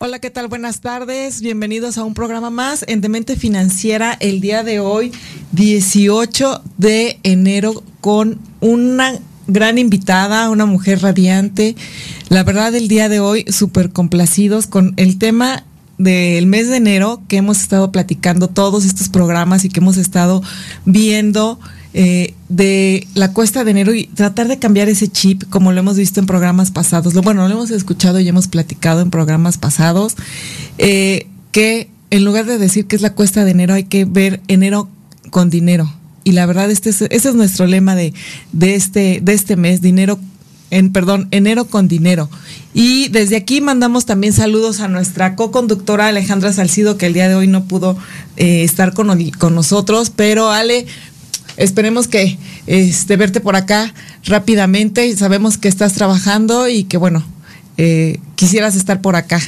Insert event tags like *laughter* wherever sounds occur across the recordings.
Hola, ¿qué tal? Buenas tardes. Bienvenidos a un programa más en Demente Financiera. El día de hoy, 18 de enero, con una gran invitada, una mujer radiante. La verdad, el día de hoy, súper complacidos con el tema del mes de enero que hemos estado platicando todos estos programas y que hemos estado viendo eh, de la cuesta de enero y tratar de cambiar ese chip, como lo hemos visto en programas pasados. Lo, bueno, lo hemos escuchado y hemos platicado en programas pasados, eh, que en lugar de decir que es la cuesta de enero, hay que ver enero con dinero. Y la verdad, este es, ese es nuestro lema de, de, este, de este mes, dinero en, perdón, enero con dinero. Y desde aquí mandamos también saludos a nuestra co-conductora Alejandra Salcido, que el día de hoy no pudo eh, estar con, con nosotros, pero Ale, Esperemos que este, verte por acá rápidamente. Sabemos que estás trabajando y que, bueno, eh, quisieras estar por acá.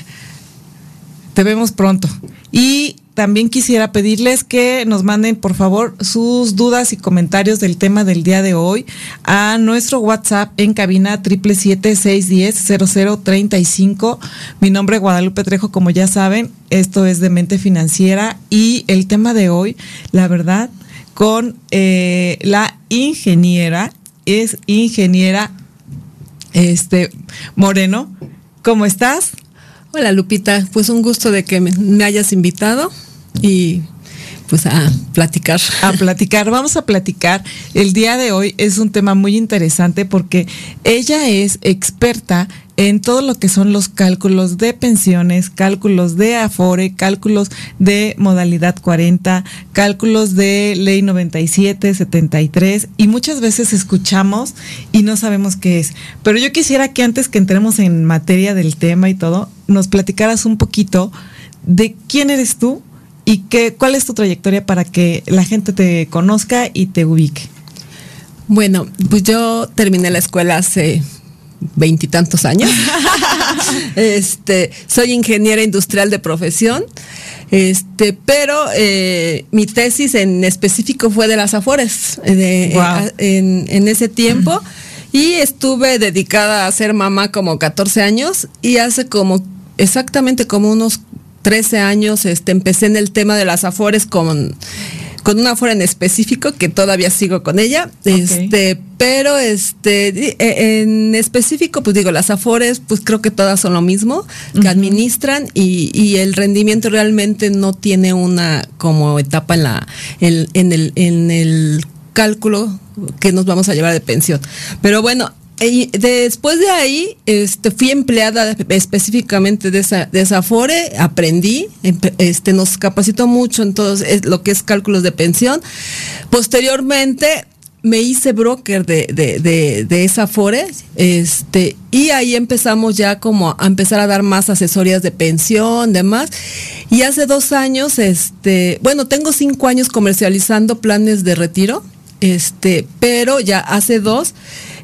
Te vemos pronto. Y también quisiera pedirles que nos manden, por favor, sus dudas y comentarios del tema del día de hoy a nuestro WhatsApp en cabina 777-610-0035. Mi nombre es Guadalupe Trejo, como ya saben, esto es de Mente Financiera y el tema de hoy, la verdad, con eh, la ingeniera, es ingeniera este, Moreno. ¿Cómo estás? Hola Lupita, pues un gusto de que me, hayas invitado y pues a platicar. A platicar, vamos a platicar. El día de hoy es un tema muy interesante porque ella es experta en todo lo que son los cálculos de pensiones, cálculos de Afore, cálculos de modalidad 40, cálculos de ley 97, 73 y muchas veces escuchamos y no sabemos qué es. Pero yo quisiera que antes que entremos en materia del tema y todo, nos platicaras un poquito de quién eres tú y qué, cuál es tu trayectoria para que la gente te conozca y te ubique. Bueno, pues yo terminé la escuela hace veintitantos años. *laughs* este, soy ingeniera industrial de profesión. Este, pero eh, mi tesis en específico fue de las Afores eh, en, ese tiempo y estuve dedicada a ser mamá como 14 años y hace como exactamente como unos 13 años este, empecé en el tema de las Afores con con una fuera en específico que todavía sigo con ella, este, pero este e, en específico, pues digo, las afores, pues creo que todas son lo mismo, que administran y, y, el rendimiento realmente no tiene una como etapa en la en el en el cálculo que nos vamos a llevar de pensión. Pero bueno, después de ahí, este, fui empleada específicamente de esa, de esa FORE, aprendí, este, nos capacitó mucho en todo lo que es cálculos de pensión. Posteriormente, me hice broker de, de, de, esa FORE, este, y ahí empezamos ya como a empezar a dar más asesorías de pensión, demás. Y hace dos años, este, bueno, tengo cinco años comercializando planes de retiro, este, pero ya hace dos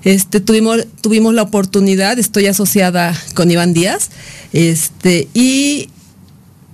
este, tuvimos, tuvimos la oportunidad, estoy asociada con Iván Díaz, este, y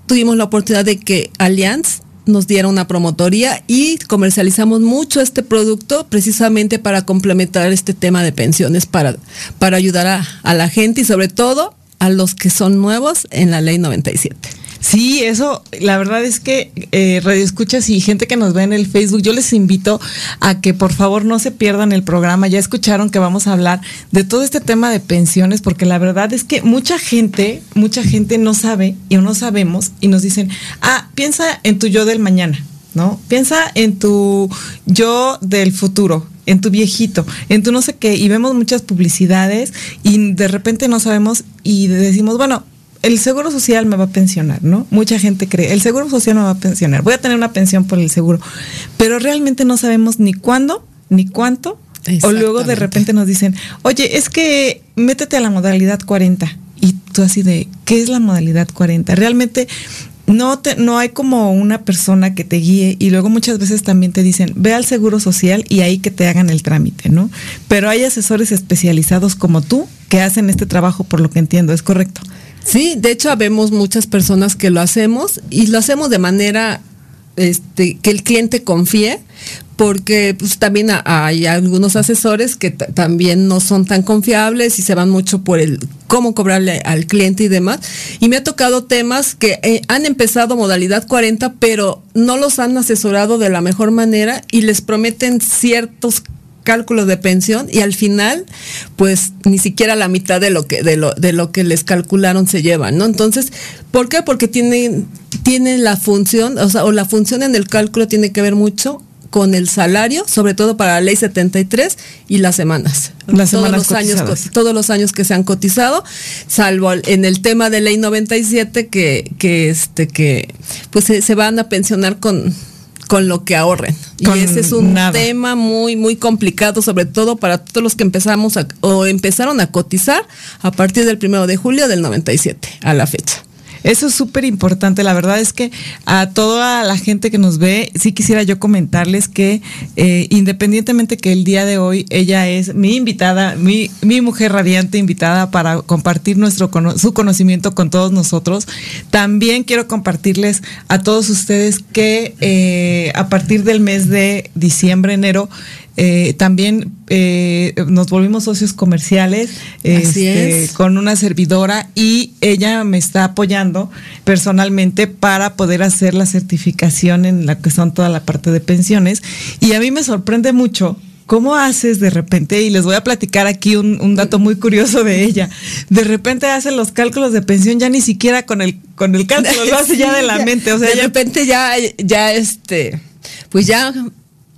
tuvimos la oportunidad de que Allianz nos diera una promotoría y comercializamos mucho este producto precisamente para complementar este tema de pensiones, para, para ayudar a, a la gente y sobre todo a los que son nuevos en la ley 97. Sí, eso, la verdad es que eh, Radio Escuchas y gente que nos ve en el Facebook, yo les invito a que por favor no se pierdan el programa. Ya escucharon que vamos a hablar de todo este tema de pensiones, porque la verdad es que mucha gente, mucha gente no sabe y no sabemos y nos dicen, ah, piensa en tu yo del mañana. ¿No? Piensa en tu yo del futuro, en tu viejito, en tu no sé qué, y vemos muchas publicidades y de repente no sabemos y decimos, bueno, el seguro social me va a pensionar, ¿no? Mucha gente cree, el seguro social me va a pensionar, voy a tener una pensión por el seguro, pero realmente no sabemos ni cuándo, ni cuánto, o luego de repente nos dicen, oye, es que métete a la modalidad 40. Y tú así de, ¿qué es la modalidad 40? Realmente no, te, no hay como una persona que te guíe y luego muchas veces también te dicen, ve al Seguro Social y ahí que te hagan el trámite, ¿no? Pero hay asesores especializados como tú que hacen este trabajo, por lo que entiendo, ¿es correcto? Sí, de hecho habemos muchas personas que lo hacemos y lo hacemos de manera este, que el cliente confíe, porque pues, también hay algunos asesores que también no son tan confiables y se van mucho por el cómo cobrarle al cliente y demás. Y me ha tocado temas que eh, han empezado modalidad 40, pero no los han asesorado de la mejor manera y les prometen ciertos cálculos de pensión y al final pues ni siquiera la mitad de lo que de lo, de lo que les calcularon se llevan, ¿no? Entonces, ¿por qué? Porque tienen tiene la función, o sea, o la función en el cálculo tiene que ver mucho con el salario, sobre todo para la ley 73 y las semanas. Las todos semanas los años todos los años que se han cotizado, salvo en el tema de ley 97 que que este que pues se, van a pensionar con con lo que ahorren. y ese es un tema muy, muy complicado, sobre todo para todos los que empezamos o empezaron a cotizar a partir del primero de julio del 97 a la fecha. Eso es súper importante. La verdad es que a toda la gente que nos ve, sí quisiera yo comentarles que eh, independientemente que el día de hoy ella es mi invitada, mi, mi mujer radiante invitada para compartir nuestro su conocimiento con todos nosotros, también quiero compartirles a todos ustedes que eh, a partir del mes de diciembre, enero, eh, también eh, nos volvimos socios comerciales este, con una servidora y ella me está apoyando personalmente para poder hacer la certificación en la que son toda la parte de pensiones. Y a mí me sorprende mucho ¿Cómo haces de repente? Y les voy a platicar aquí un, dato muy curioso de ella. De repente hace los cálculos de pensión ya ni siquiera con el, con el cálculo, lo hace ya de la *laughs* mente. O sea, de repente ya, ya este, pues ya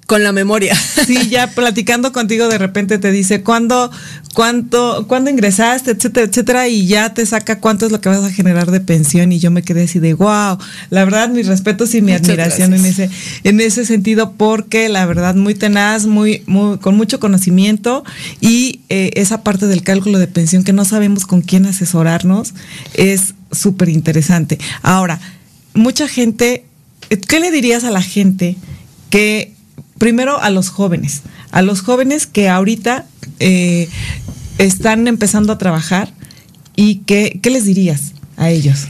con la memoria. *laughs* Sí, ya platicando contigo de repente te dice cuándo, cuánto, cuándo ingresaste, etcétera, etcétera, y ya te saca cuánto es lo que vas a generar de pensión. Y yo me quedé así de wow. La verdad, mis respetos y mi admiración en ese, en ese sentido, porque la verdad, muy tenaz, muy, muy, con mucho conocimiento, y eh, esa parte del cálculo de pensión que no sabemos con quién asesorarnos, es súper interesante. Ahora, mucha gente, ¿qué le dirías a la gente que primero a los jóvenes, a los jóvenes que ahorita eh, están empezando a trabajar y que, ¿qué les dirías a ellos?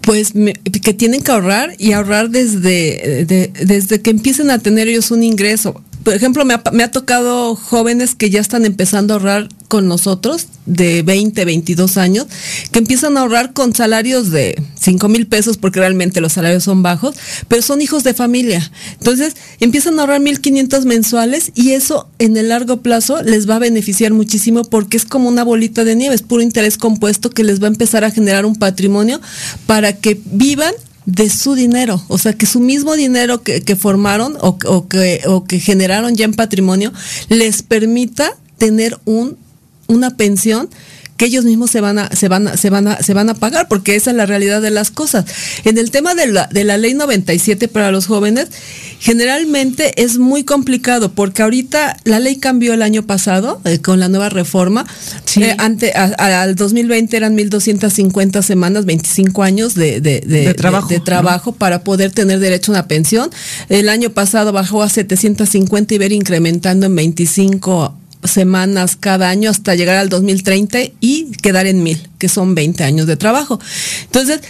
Pues que tienen que ahorrar y ahorrar desde, desde que empiecen a tener ellos un ingreso por ejemplo, me ha, me ha, tocado jóvenes que ya están empezando a ahorrar con nosotros, de 20, 22 años, que empiezan a ahorrar con salarios de 5 mil pesos, porque realmente los salarios son bajos, pero son hijos de familia. Entonces, empiezan a ahorrar 1.500 mensuales y eso en el largo plazo les va a beneficiar muchísimo porque es como una bolita de nieve, es puro interés compuesto que les va a empezar a generar un patrimonio para que vivan de su dinero, o sea, que su mismo dinero que, formaron o, que, o que generaron ya en patrimonio les permita tener un, una pensión que ellos mismos se van a, se van a, se van a, se van a pagar, porque esa es la realidad de las cosas. En el tema de la, de la ley 97 para los jóvenes, generalmente es muy complicado, porque ahorita la ley cambió el año pasado eh, con la nueva reforma. Eh, ante, al 2020 eran 1.250 semanas, 25 años de, de, trabajo, de, trabajo para poder tener derecho a una pensión. El año pasado bajó a 750 y ver incrementando en 25 semanas cada año hasta llegar al 2030 y quedar en mil, que son 20 años de trabajo. Entonces,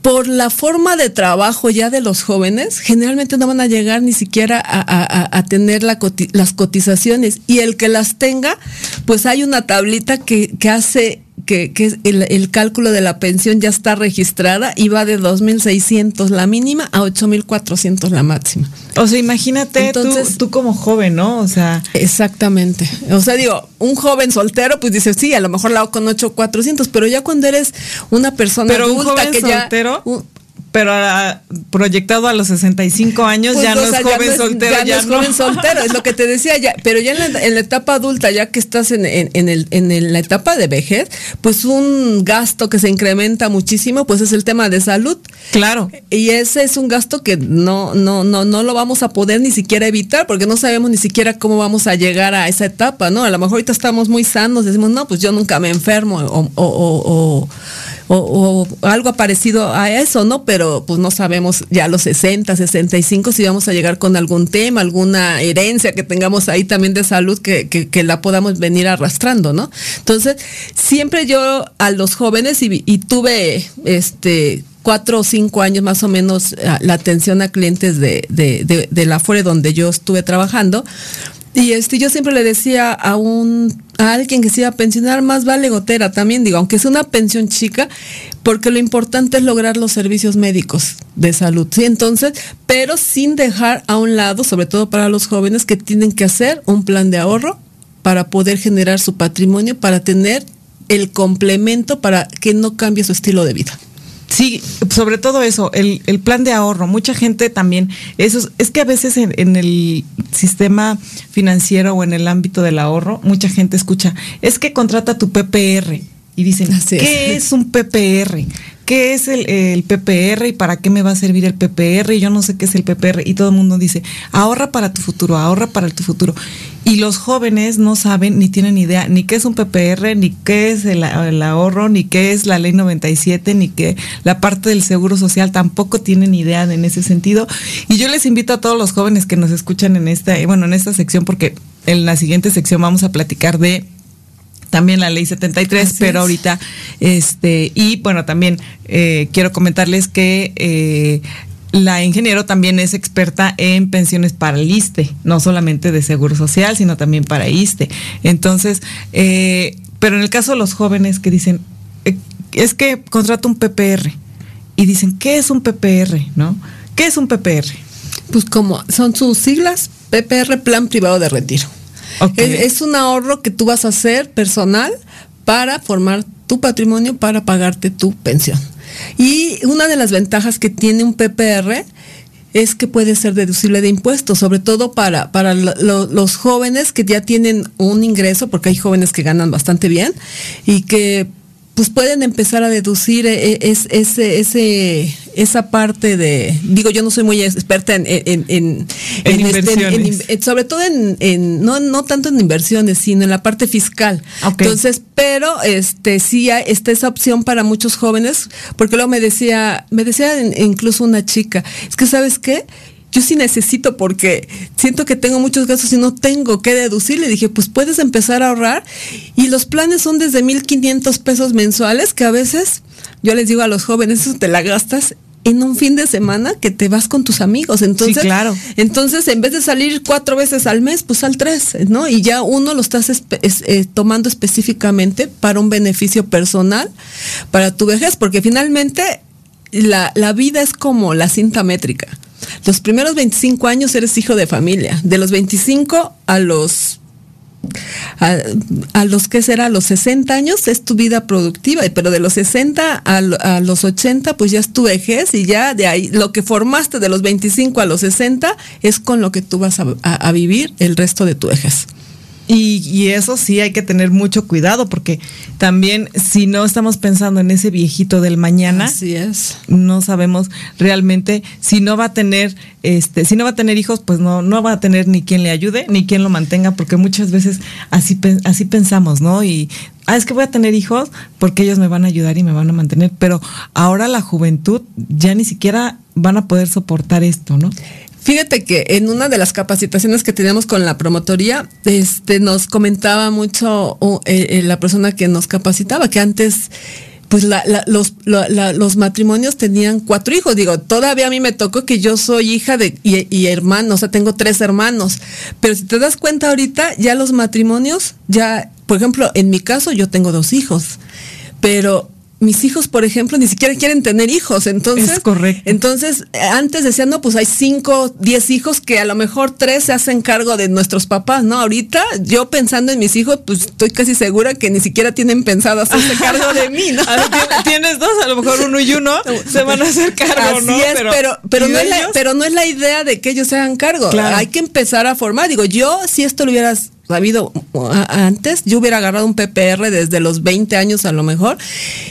por la forma de trabajo ya de los jóvenes, generalmente no van a llegar ni siquiera a, tener las cotizaciones y el que las tenga, pues hay una tablita que, que hace que, que el, cálculo de la pensión ya está registrada y va de 2.600 la mínima a 8.400 la máxima. O sea, imagínate Entonces, tú, como joven, ¿no? O sea. Exactamente. O sea, digo, un joven soltero, pues dice, sí, a lo mejor la hago con 8.400, pero ya cuando eres una persona pero un joven que soltero, ya pero proyectado a los 65 años pues, ya no es joven soltero. Ya, no es joven soltero, es lo que te decía, ya, pero ya en la, etapa adulta, ya que estás en, el, en la etapa de vejez, pues un gasto que se incrementa muchísimo, pues es el tema de salud. Claro. Y ese es un gasto que no, no, no, no lo vamos a poder ni siquiera evitar, porque no sabemos ni siquiera cómo vamos a llegar a esa etapa, ¿no? A lo mejor ahorita estamos muy sanos, decimos, no, pues yo nunca me enfermo o, o o, algo parecido a eso, ¿no? Pero pues no sabemos ya a los 60, 65 si vamos a llegar con algún tema, alguna herencia que tengamos ahí también de salud que, que, la podamos venir arrastrando, ¿no? Entonces, siempre yo a los jóvenes y, tuve este cuatro o cinco años más o menos la atención a clientes de, de, de, la FORE donde yo estuve trabajando. Y este, yo siempre le decía a un a alguien que se iba a pensionar, más vale gotera también, digo, aunque es una pensión chica, porque lo importante es lograr los servicios médicos de salud, ¿sí? Entonces, pero sin dejar a un lado, sobre todo para los jóvenes, que tienen que hacer un plan de ahorro para poder generar su patrimonio, para tener el complemento para que no cambie su estilo de vida. Sí, sobre todo eso, el, el, plan de ahorro. Mucha gente también, eso es, que a veces en, el sistema financiero o en el ámbito del ahorro, mucha gente escucha, es que contrata tu PPR. Y dicen, ¿qué es. un PPR? ¿Qué es el, el, PPR y para qué me va a servir el PPR? Y yo no sé qué es el PPR. Y todo el mundo dice, ahorra para tu futuro, ahorra para tu futuro. Y los jóvenes no saben ni tienen idea ni qué es un PPR, ni qué es el, ahorro, ni qué es la ley 97, ni qué la parte del seguro social tampoco tienen idea en ese sentido. Y yo les invito a todos los jóvenes que nos escuchan en esta, bueno, en esta sección, porque en la siguiente sección vamos a platicar de también la ley 73, pero ahorita, este, y bueno, también eh, quiero comentarles que eh, la ingeniero también es experta en pensiones para el ISTE, no solamente de Seguro Social, sino también para ISTE. Entonces, eh, pero en el caso de los jóvenes que dicen, eh, es que contrato un PPR y dicen, ¿qué es un PPR? ¿No? ¿Qué es un PPR? Pues como son sus siglas, PPR, Plan Privado de Retiro. es un ahorro que tú vas a hacer personal para formar tu patrimonio para pagarte tu pensión. Y una de las ventajas que tiene un PPR es que puede ser deducible de impuestos, sobre todo para, para los jóvenes que ya tienen un ingreso, porque hay jóvenes que ganan bastante bien y que pues pueden empezar a deducir eh, eh, ese, ese, esa parte de, digo, yo no soy muy experta en, en, en, este, sobre todo en, no, no tanto en inversiones, sino en la parte fiscal. Entonces, pero este sí está esa opción para muchos jóvenes, porque luego me decía, me decía incluso una chica, es que sabes qué, yo sí necesito porque siento que tengo muchos gastos y no tengo que deducir. Le dije, pues puedes empezar a ahorrar y los planes son desde 1.500 pesos mensuales que a veces yo les digo a los jóvenes, eso te la gastas en un fin de semana que te vas con tus amigos. Entonces, claro. entonces en vez de salir cuatro veces al mes, pues al tres, ¿no? Y ya uno lo estás eh, tomando específicamente para un beneficio personal, para tu vejez, porque finalmente la, la vida es como la cinta métrica. Los primeros 25 años eres hijo de familia. De los 25 a los a, los que será, a los 60 años es tu vida productiva, pero de los 60 a, los 80 pues ya es tu vejez y ya de ahí lo que formaste de los 25 a los 60 es con lo que tú vas a vivir el resto de tu vejez. Y, eso sí hay que tener mucho cuidado porque también si no estamos pensando en ese viejito del mañana, Así es. no sabemos realmente si no va a tener, este, si no va a tener hijos, pues no, no va a tener ni quien le ayude ni quien lo mantenga, porque muchas veces así, así pensamos, ¿no? Y ah, es que voy a tener hijos porque ellos me van a ayudar y me van a mantener, pero ahora la juventud ya ni siquiera van a poder soportar esto, ¿no? Fíjate que en una de las capacitaciones que teníamos con la promotoría, este, nos comentaba mucho eh, eh, la persona que nos capacitaba que antes pues los, los matrimonios tenían cuatro hijos. Digo, todavía a mí me tocó que yo soy hija de y, y hermano, o sea, tengo tres hermanos. Pero si te das cuenta ahorita, ya los matrimonios, ya, por ejemplo, en mi caso yo tengo dos hijos. Pero mis hijos, por ejemplo, ni siquiera quieren tener hijos. Entonces, es correcto. Entonces, antes decían, no, pues hay cinco, diez hijos que a lo mejor tres se hacen cargo de nuestros papás, ¿no? Ahorita, yo pensando en mis hijos, pues estoy casi segura que ni siquiera tienen pensado hacerse cargo de mí, ¿no? *laughs* Tienes dos, a lo mejor uno y uno se van a hacer cargo, ¿no? Es, pero, pero, no es la, pero no es la idea de que ellos se hagan cargo. Hay que empezar a formar. Digo, yo, si esto lo hubieras habido antes, yo hubiera agarrado un PPR desde los 20 años a lo mejor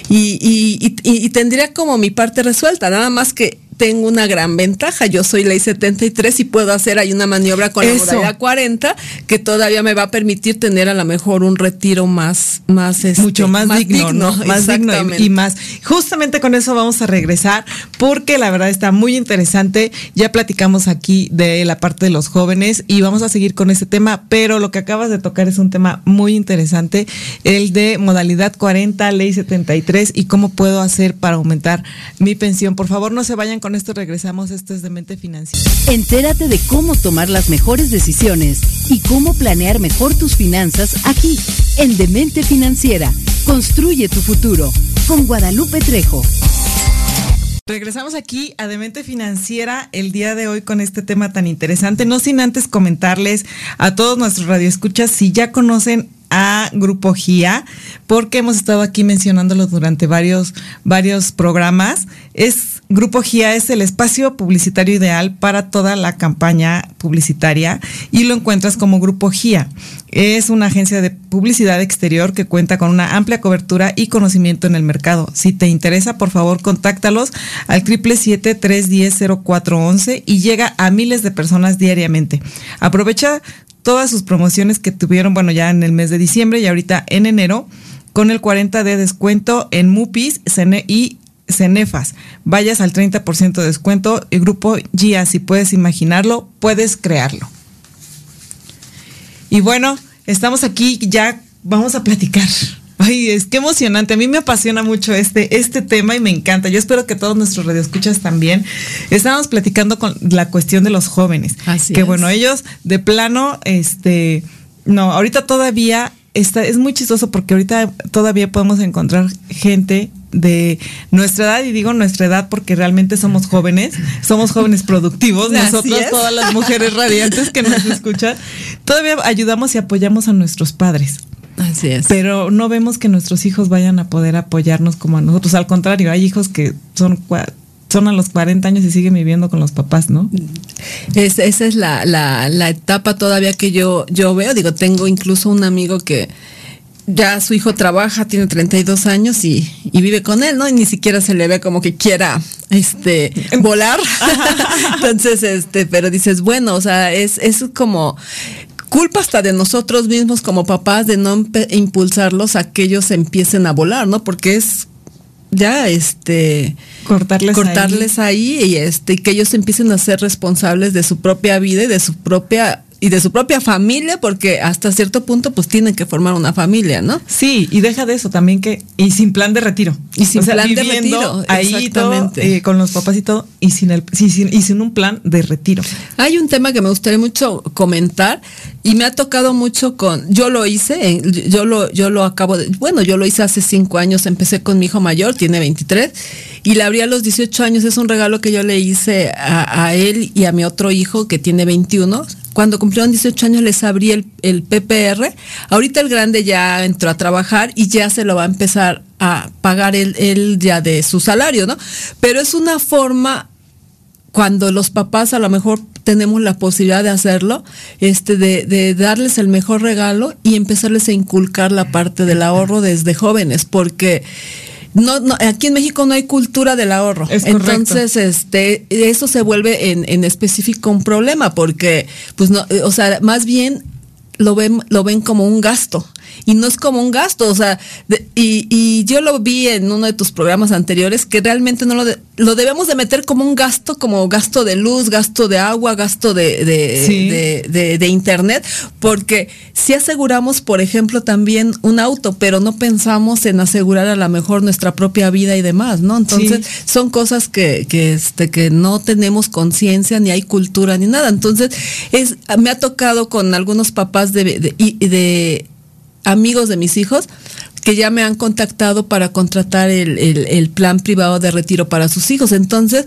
y, y, tendría como mi parte resuelta, nada más que tengo una gran ventaja. Yo soy ley 73 y puedo hacer ahí una maniobra con la modalidad 40 que todavía me va a permitir tener a lo mejor un retiro más, más este, mucho más, digno, ¿no? Más digno y, más. Justamente con eso vamos a regresar porque la verdad está muy interesante. Ya platicamos aquí de la parte de los jóvenes y vamos a seguir con este tema, pero lo que acabas de tocar es un tema muy interesante, el de modalidad 40, ley 73 y cómo puedo hacer para aumentar mi pensión. Por favor, no se vayan con esto, regresamos. Esto es de mente financiera. Entérate de cómo tomar las mejores decisiones y cómo planear mejor tus finanzas aquí, en Demente Financiera. Construye tu futuro con Guadalupe Trejo. Regresamos aquí a Demente Financiera el día de hoy con este tema tan interesante. No sin antes comentarles a todos nuestros radioescuchas si ya conocen a Grupo GIA, porque hemos estado aquí mencionándolo durante varios, varios programas. Es Grupo GIA es el espacio publicitario ideal para toda la campaña publicitaria y lo encuentras como Grupo GIA. Es una agencia de publicidad exterior que cuenta con una amplia cobertura y conocimiento en el mercado. Si te interesa, por favor, contáctalos al 777-310-0411 y llega a miles de personas diariamente. Aprovecha todas sus promociones que tuvieron, bueno, ya en el mes de diciembre y ahorita en enero, con el 40 de descuento en Mupis y Cenefas. Vayas al 30% de descuento. El grupo GIA, si puedes imaginarlo, puedes crearlo. Y bueno, estamos aquí, ya vamos a platicar Ay, es que emocionante. A mí me apasiona mucho este, este tema y me encanta. Yo espero que todos nuestros radioescuchas también. Estábamos platicando con la cuestión de los jóvenes. Así que bueno, ellos de plano, este, no, ahorita todavía está, es muy chistoso porque ahorita todavía podemos encontrar gente de nuestra edad, y digo nuestra edad porque realmente somos jóvenes, somos jóvenes productivos, nosotros, todas las mujeres radiantes que nos escuchan, todavía ayudamos y apoyamos a nuestros padres. Así es. Pero no vemos que nuestros hijos vayan a poder apoyarnos como a nosotros. Al contrario, hay hijos que son son a los 40 años y siguen viviendo con los papás, ¿no? esa es la, la, etapa todavía que yo, yo veo. Digo, tengo incluso un amigo que ya su hijo trabaja, tiene 32 años y, y vive con él, ¿no? Y ni siquiera se le ve como que quiera este *laughs* volar. *laughs* Entonces, este, pero dices, bueno, o sea, es, es como culpa hasta de nosotros mismos como papás de no impulsarlos a que ellos empiecen a volar, ¿no? Porque es ya este cortarles, cortarles ahí. ahí, y este que ellos empiecen a ser responsables de su propia vida y de su propia y de su propia familia, porque hasta cierto punto pues tienen que formar una familia, ¿no? Sí, y deja de eso también que, y sin plan de retiro. Y sin plan de retiro. Ahí todo, eh, con los papás y todo, y sin, el, y sin, y sin un plan de retiro. Hay un tema que me gustaría mucho comentar, y me ha tocado mucho con, yo lo hice, yo lo, yo lo acabo de, bueno, yo lo hice hace cinco años, empecé con mi hijo mayor, tiene 23, y le abrí a los 18 años, es un regalo que yo le hice a, a él y a mi otro hijo que tiene 21, cuando cumplieron 18 años les abrí el, el, PPR. Ahorita el grande ya entró a trabajar y ya se lo va a empezar a pagar él, ya de su salario, ¿no? Pero es una forma cuando los papás a lo mejor tenemos la posibilidad de hacerlo, este, de, de, darles el mejor regalo y empezarles a inculcar la parte del ahorro desde jóvenes, porque no, no, aquí en México no hay cultura del ahorro. Entonces, este, eso se vuelve en, en específico un problema, porque, pues no, o sea, más bien lo ven, lo ven como un gasto y no es como un gasto, o sea, y, y, yo lo vi en uno de tus programas anteriores que realmente no lo, lo debemos de meter como un gasto, como gasto de luz, gasto de agua, gasto de, de, de, internet, porque si aseguramos, por ejemplo, también un auto, pero no pensamos en asegurar a lo mejor nuestra propia vida y demás, ¿no? Entonces, son cosas que, que, este, que no tenemos conciencia, ni hay cultura, ni nada. Entonces, es, me ha tocado con algunos papás de, de amigos de mis hijos que ya me han contactado para contratar el, el, plan privado de retiro para sus hijos. Entonces,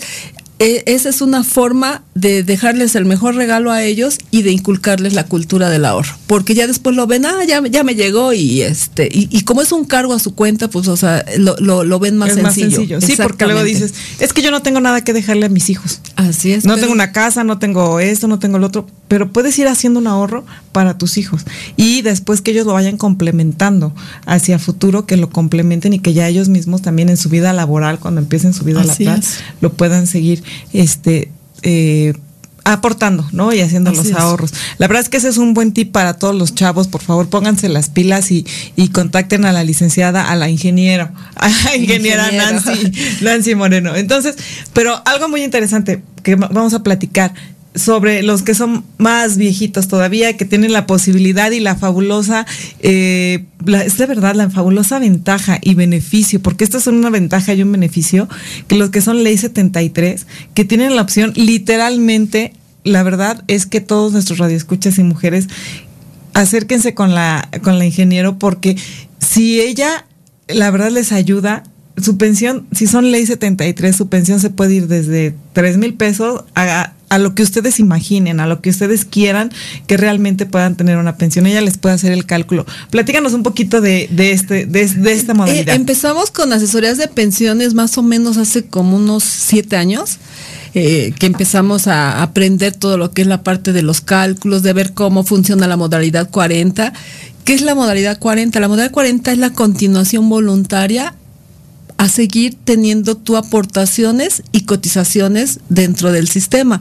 e, esa es una forma de dejarles el mejor regalo a ellos y de inculcarles la cultura del ahorro. Porque ya después lo ven, ah, ya, ya me llegó y este, y, como es un cargo a su cuenta, pues o sea, lo, lo, ven más sencillo. Sí, porque luego dices, es que yo no tengo nada que dejarle a mis hijos. Así es. No tengo una casa, no tengo esto, no tengo lo otro, pero puedes ir haciendo un ahorro para tus hijos. Y después que ellos lo vayan complementando hacia futuro, que lo complementen y que ya ellos mismos también en su vida laboral, cuando empiecen su vida laboral, lo puedan seguir este eh, aportando, ¿no? Y haciendo los ahorros. La verdad es que ese es un buen tip para todos los chavos. Por favor, pónganse las pilas y, y contacten a la licenciada, a la ingeniera, *laughs* a la ingeniera Nancy, Nancy Moreno. Entonces, pero algo muy interesante que vamos a platicar sobre los que son más viejitos todavía, que tienen la posibilidad y la fabulosa, eh, es de verdad la fabulosa ventaja y beneficio, porque esto es una ventaja y un beneficio, que los que son ley 73, que tienen la opción literalmente, la verdad es que todos nuestros radioescuchas y mujeres acérquense con la, con la ingeniero, porque si ella, la verdad les ayuda, su pensión, si son ley 73, su pensión se puede ir desde 3 mil pesos a, a, lo que ustedes imaginen, a lo que ustedes quieran que realmente puedan tener una pensión. Ella les puede hacer el cálculo. Platícanos un poquito de, de este, de, esta eh, modalidad. empezamos con asesorías de pensiones más o menos hace como unos siete años. Eh, que empezamos a aprender todo lo que es la parte de los cálculos, de ver cómo funciona la modalidad 40. ¿Qué es la modalidad 40? La modalidad 40 es la continuación voluntaria a seguir teniendo tu aportaciones y cotizaciones dentro del sistema.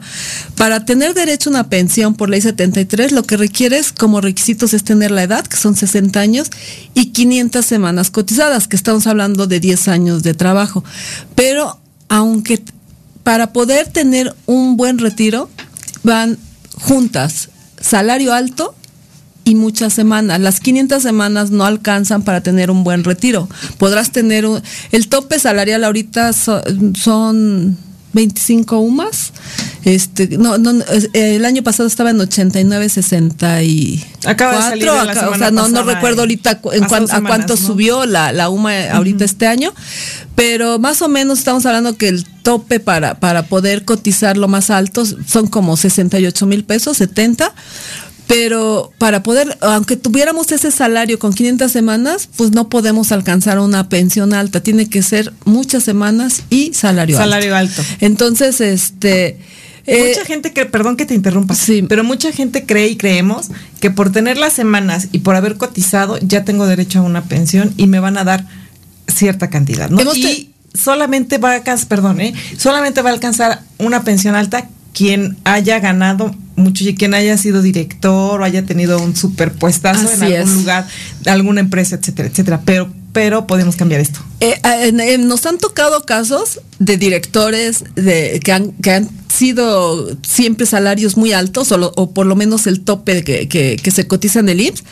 Para tener derecho a una pensión por ley 73, lo que requieres como requisitos es tener la edad, que son 60 años, y 500 semanas cotizadas, que estamos hablando de 10 años de trabajo. Pero aunque para poder tener un buen retiro, van juntas salario alto, y muchas semanas. Las 500 semanas no alcanzan para tener un buen retiro. Podrás tener un, el tope salarial ahorita son 25 UMAS. Este, no, no, el año pasado estaba en 89, 64. Acaba de salir la o sea, no, no recuerdo ahorita en a cuánto subió la, la UMA ahorita este año, pero más o menos estamos hablando que el tope para, para poder cotizar lo más alto son como 68 mil pesos, 70 pero para poder, aunque tuviéramos ese salario con 500 semanas, pues no podemos alcanzar una pensión alta. Tiene que ser muchas semanas y salario, salario alto. Entonces, este... Eh, mucha gente que, perdón que te interrumpa, sí. pero mucha gente cree y creemos que por tener las semanas y por haber cotizado ya tengo derecho a una pensión y me van a dar cierta cantidad, ¿no? Y solamente va a alcanzar, perdón, ¿eh? solamente va a alcanzar una pensión alta quien haya ganado mucho y quien haya sido director o haya tenido un superpuestazo en algún lugar, alguna empresa, etcétera, etcétera. Pero, pero podemos cambiar esto. Eh, eh, nos han tocado casos de directores de, que, han, que han sido siempre salarios muy altos o, por lo menos el tope que, que, que se cotiza en el IMSS,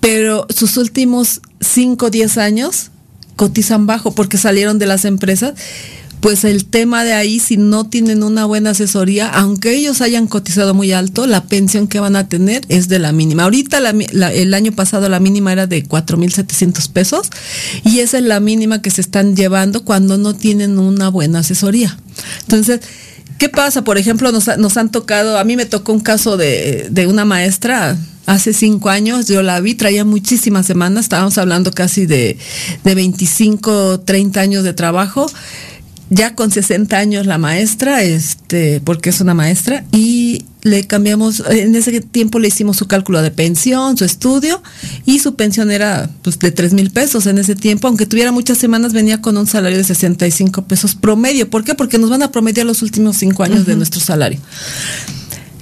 pero sus últimos 5 o 10 años cotizan bajo porque salieron de las empresas pues el tema de ahí, si no tienen una buena asesoría, aunque ellos hayan cotizado muy alto, la pensión que van a tener es de la mínima. Ahorita el año pasado la mínima era de 4.700 pesos y esa es la mínima que se están llevando cuando no tienen una buena asesoría. Entonces, ¿qué pasa? Por ejemplo, nos, nos han tocado, a mí me tocó un caso de, de una maestra hace cinco años, yo la vi, traía muchísimas semanas, estábamos hablando casi de, de 25, 30 años de trabajo ya con 60 años la maestra, este, porque es una maestra, y le cambiamos, en ese tiempo le hicimos su cálculo de pensión, su estudio, y su pensión era pues, de 3 mil pesos en ese tiempo, aunque tuviera muchas semanas, venía con un salario de 65 pesos promedio. ¿Por qué? Porque nos van a promediar los últimos cinco años de nuestro salario.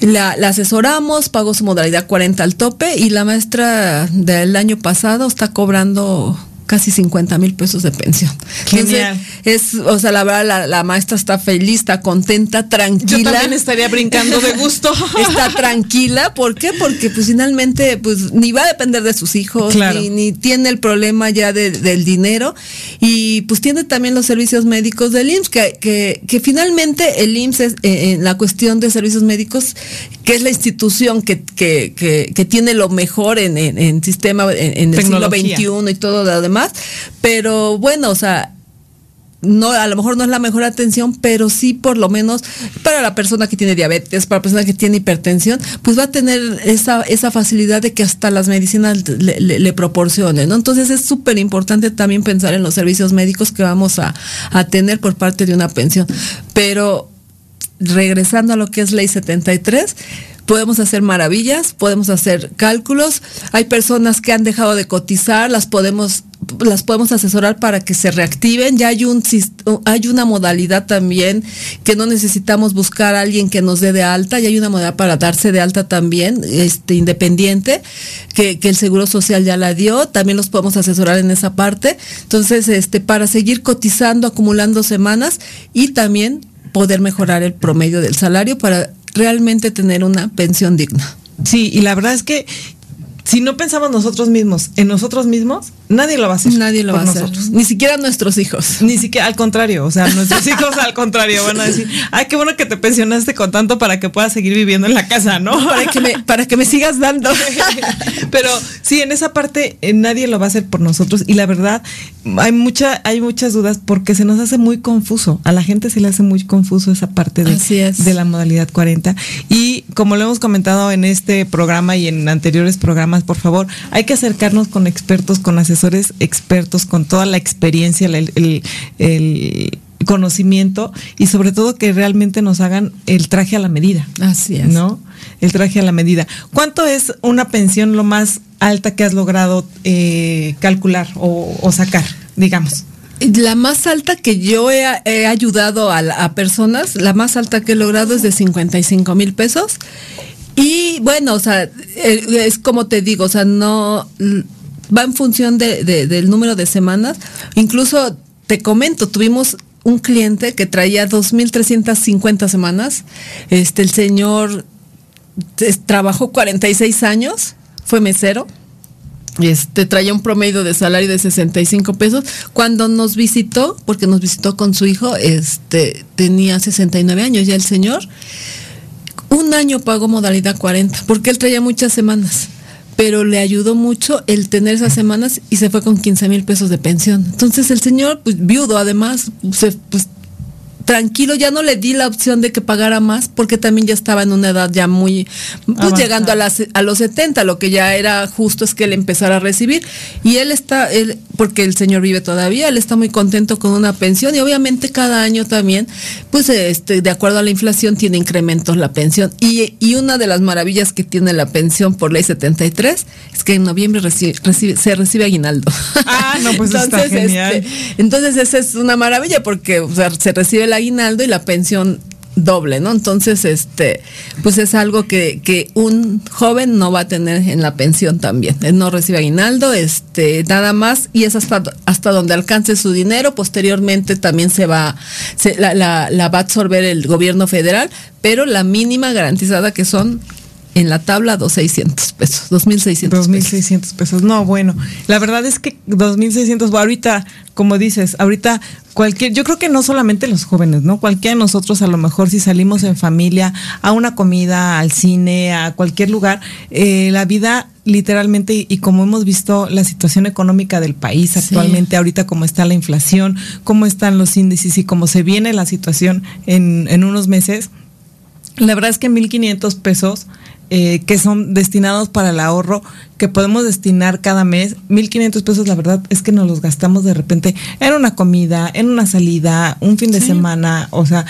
La, la, asesoramos, pagó su modalidad 40 al tope y la maestra del año pasado está cobrando casi 50 mil pesos de pensión. Genial. es, o sea, la verdad, la, maestra está feliz, está contenta, tranquila. Yo también estaría brincando de gusto. *laughs* está tranquila, ¿por qué? Porque pues finalmente, pues ni va a depender de sus hijos, ni, tiene el problema ya del dinero, y pues tiene también los servicios médicos del IMSS, que, que, finalmente el IMSS es eh, en la cuestión de servicios médicos, que es la institución que, que, tiene lo mejor en, en, sistema, en, el siglo XXI y todo lo demás más, pero bueno, o sea, no, a lo mejor no es la mejor atención, pero sí por lo menos para la persona que tiene diabetes, para la persona que tiene hipertensión, pues va a tener esa, esa facilidad de que hasta las medicinas le, proporcionen, ¿no? Entonces es súper importante también pensar en los servicios médicos que vamos a, a tener por parte de una pensión. Pero regresando a lo que es ley 73, podemos hacer maravillas, podemos hacer cálculos. Hay personas que han dejado de cotizar, las podemos las podemos asesorar para que se reactiven. Ya hay un hay una modalidad también que no necesitamos buscar a alguien que nos dé de alta, y hay una modalidad para darse de alta también, este independiente, que, que el Seguro Social ya la dio, también los podemos asesorar en esa parte. Entonces, este, para seguir cotizando, acumulando semanas y también poder mejorar el promedio del salario para realmente tener una pensión digna. Sí, y la verdad es que si no pensamos nosotros mismos en nosotros mismos, nadie lo va a hacer. Nadie lo va a hacer. Ni siquiera nuestros hijos. *laughs* Ni siquiera, al contrario, o sea, nuestros *laughs* hijos al contrario van a decir, ay, qué bueno que te pensionaste con tanto para que puedas seguir viviendo en la casa, ¿no? *laughs* Para que me, para que me sigas dando. Pero sí, en esa parte eh, nadie lo va a hacer por nosotros y la verdad hay mucha, hay muchas dudas porque se nos hace muy confuso. A la gente se le hace muy confuso esa parte de, de la modalidad 40. Y como lo hemos comentado en este programa y en anteriores programas, por favor, hay que acercarnos con expertos, con asesores expertos, con toda la experiencia, el, conocimiento y sobre todo que realmente nos hagan el traje a la medida. Así es. ¿No? El traje a la medida. ¿Cuánto es una pensión lo más alta que has logrado eh, calcular o, sacar, digamos? La más alta que yo he, ayudado a, a, personas, la más alta que he logrado es de 55 mil pesos y bueno, o sea, eh, es como te digo, o sea, no va en función de, del número de semanas. Incluso te comento, tuvimos un cliente que traía 2.350 semanas. Este, el señor trabajó 46 años, fue mesero. Este, traía un promedio de salario de 65 pesos. Cuando nos visitó, porque nos visitó con su hijo, este, tenía 69 años ya el señor. Un año pagó modalidad 40, porque él traía muchas semanas, pero le ayudó mucho el tener esas semanas y se fue con 15 mil pesos de pensión. Entonces el señor, pues viudo además, se, pues tranquilo, ya no le di la opción de que pagara más porque también ya estaba en una edad ya muy, pues llegando a, las, a los 70, lo que ya era justo es que él empezara a recibir. Y él está, él, porque el señor vive todavía, él está muy contento con una pensión y obviamente cada año también, pues este, de acuerdo a la inflación tiene incrementos la pensión. Y, y una de las maravillas que tiene la pensión por ley 73 es que en noviembre recibe, se recibe aguinaldo. Ah, no, pues *laughs* entonces, está genial. Este, entonces esa es una maravilla porque o sea, se recibe la aguinaldo y la pensión doble, ¿no? Entonces, este, pues es algo que, que un joven no va a tener en la pensión también. Él no recibe aguinaldo, este, nada más, y es hasta, hasta donde alcance su dinero. Posteriormente también se va, se, la, la, la va a absorber el gobierno federal, pero la mínima garantizada que son en la tabla 2.600 pesos, 2.600 2.600 pesos. No, bueno, la verdad es que 2.600, ahorita, como dices, ahorita cualquier, yo creo que no solamente los jóvenes, ¿no? Cualquiera de nosotros a lo mejor si salimos en familia a una comida, al cine, a cualquier lugar, eh, la vida literalmente y como hemos visto la situación económica del país actualmente, ahorita cómo está la inflación, cómo están los índices y cómo se viene la situación en, en unos meses, la verdad es que 1.500 pesos eh, que son destinados para el ahorro, que podemos destinar cada mes. 1.500 pesos, la verdad es que nos los gastamos de repente en una comida, en una salida, un fin de semana, o sea,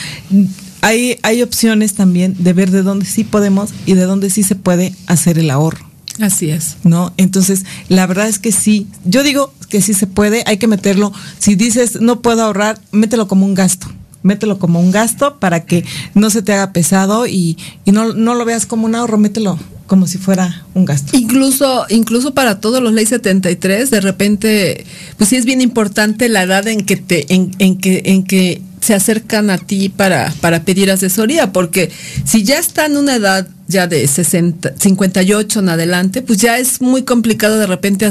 hay, hay opciones también de ver de dónde sí podemos y de dónde sí se puede hacer el ahorro. Así es. ¿No? Entonces, la verdad es que sí. Yo digo que sí se puede, hay que meterlo. Si dices no puedo ahorrar, mételo como un gasto mételo como un gasto para que no se te haga pesado y, y no, no lo veas como un ahorro, mételo como si fuera un gasto. Incluso, incluso para todos los ley 73, de repente, pues sí es bien importante la edad en que te, en, en que, en que se acercan a ti para, para pedir asesoría, porque si ya están una edad ya de 60, 58 en adelante, pues ya es muy complicado de repente.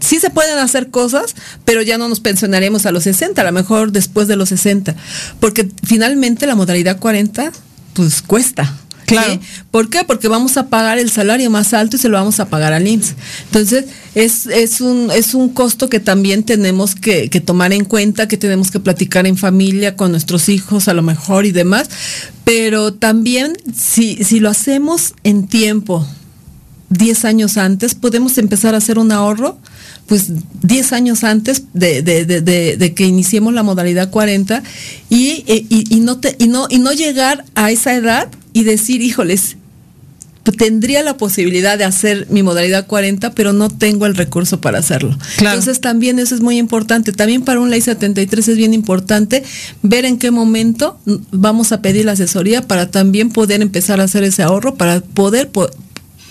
Sí se pueden hacer cosas, pero ya no nos pensionaremos a los 60, a lo mejor después de los 60, porque finalmente la modalidad 40, pues cuesta. Claro. ¿Por qué? Porque vamos a pagar el salario más alto y se lo vamos a pagar al IMSS. Entonces, es, es, un, es un costo que también tenemos que, que tomar en cuenta, que tenemos que platicar en familia, con nuestros hijos a lo mejor y demás. Pero también, si, si lo hacemos en tiempo, 10 años antes, podemos empezar a hacer un ahorro pues 10 años antes de, de, de, de, que iniciemos la modalidad 40 y, y, y, no te, y, no, y no llegar a esa edad y decir, híjoles, tendría la posibilidad de hacer mi modalidad 40, pero no tengo el recurso para hacerlo. Entonces también eso es muy importante. También para un ley 73 es bien importante ver en qué momento vamos a pedir la asesoría para también poder empezar a hacer ese ahorro, para poder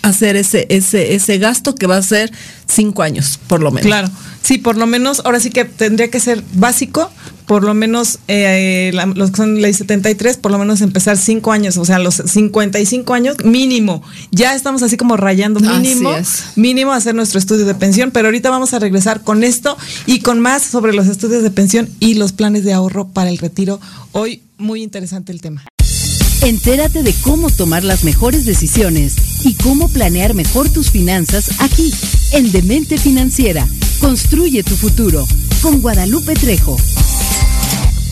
hacer ese, ese, ese gasto que va a ser cinco años, por lo menos. Claro, sí, por lo menos, ahora sí que tendría que ser básico, por lo menos eh, los que son ley 73, por lo menos empezar cinco años, o sea, los 55 años mínimo. Ya estamos así como rayando mínimo, mínimo hacer nuestro estudio de pensión, pero ahorita vamos a regresar con esto y con más sobre los estudios de pensión y los planes de ahorro para el retiro. Hoy muy interesante el tema. Entérate de cómo tomar las mejores decisiones y cómo planear mejor tus finanzas aquí, en Demente Financiera. Construye tu futuro con Guadalupe Trejo.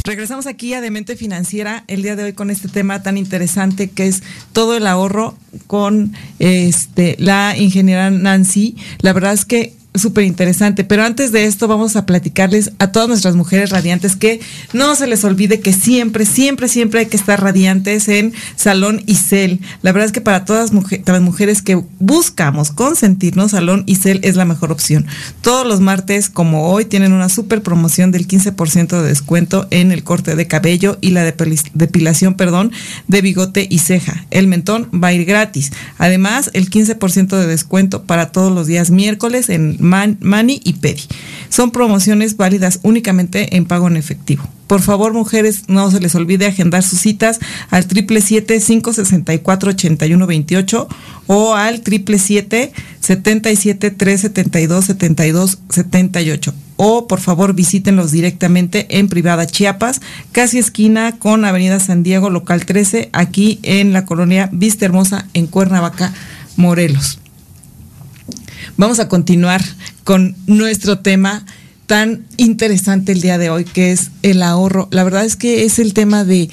Regresamos aquí a Demente Financiera el día de hoy con este tema tan interesante que es todo el ahorro con este la ingeniera Nancy. La verdad es que súper interesante. Pero antes de esto vamos a platicarles a todas nuestras mujeres radiantes que no se les olvide que siempre, siempre, siempre hay que estar radiantes en Salón Isel. La verdad es que para todas las mujeres que buscamos consentirnos, Salón Isel es la mejor opción. Todos los martes, como hoy, tienen una súper promoción del 15% de descuento en el corte de cabello y la depilación, perdón, de bigote y ceja. El mentón va a ir gratis. Además, el 15% de descuento para todos los días miércoles en Mani y Pedi. Son promociones válidas únicamente en pago en efectivo. Por favor, mujeres, no se les olvide agendar sus citas al 777-564-8128 o al 777-372-7278. O por favor visítenlos directamente en Privada Chiapas, casi esquina con Avenida San Diego, local 13, aquí en la colonia Vista Hermosa, en Cuernavaca, Morelos. Vamos a continuar con nuestro tema tan interesante el día de hoy, que es el ahorro. La verdad es que es el tema de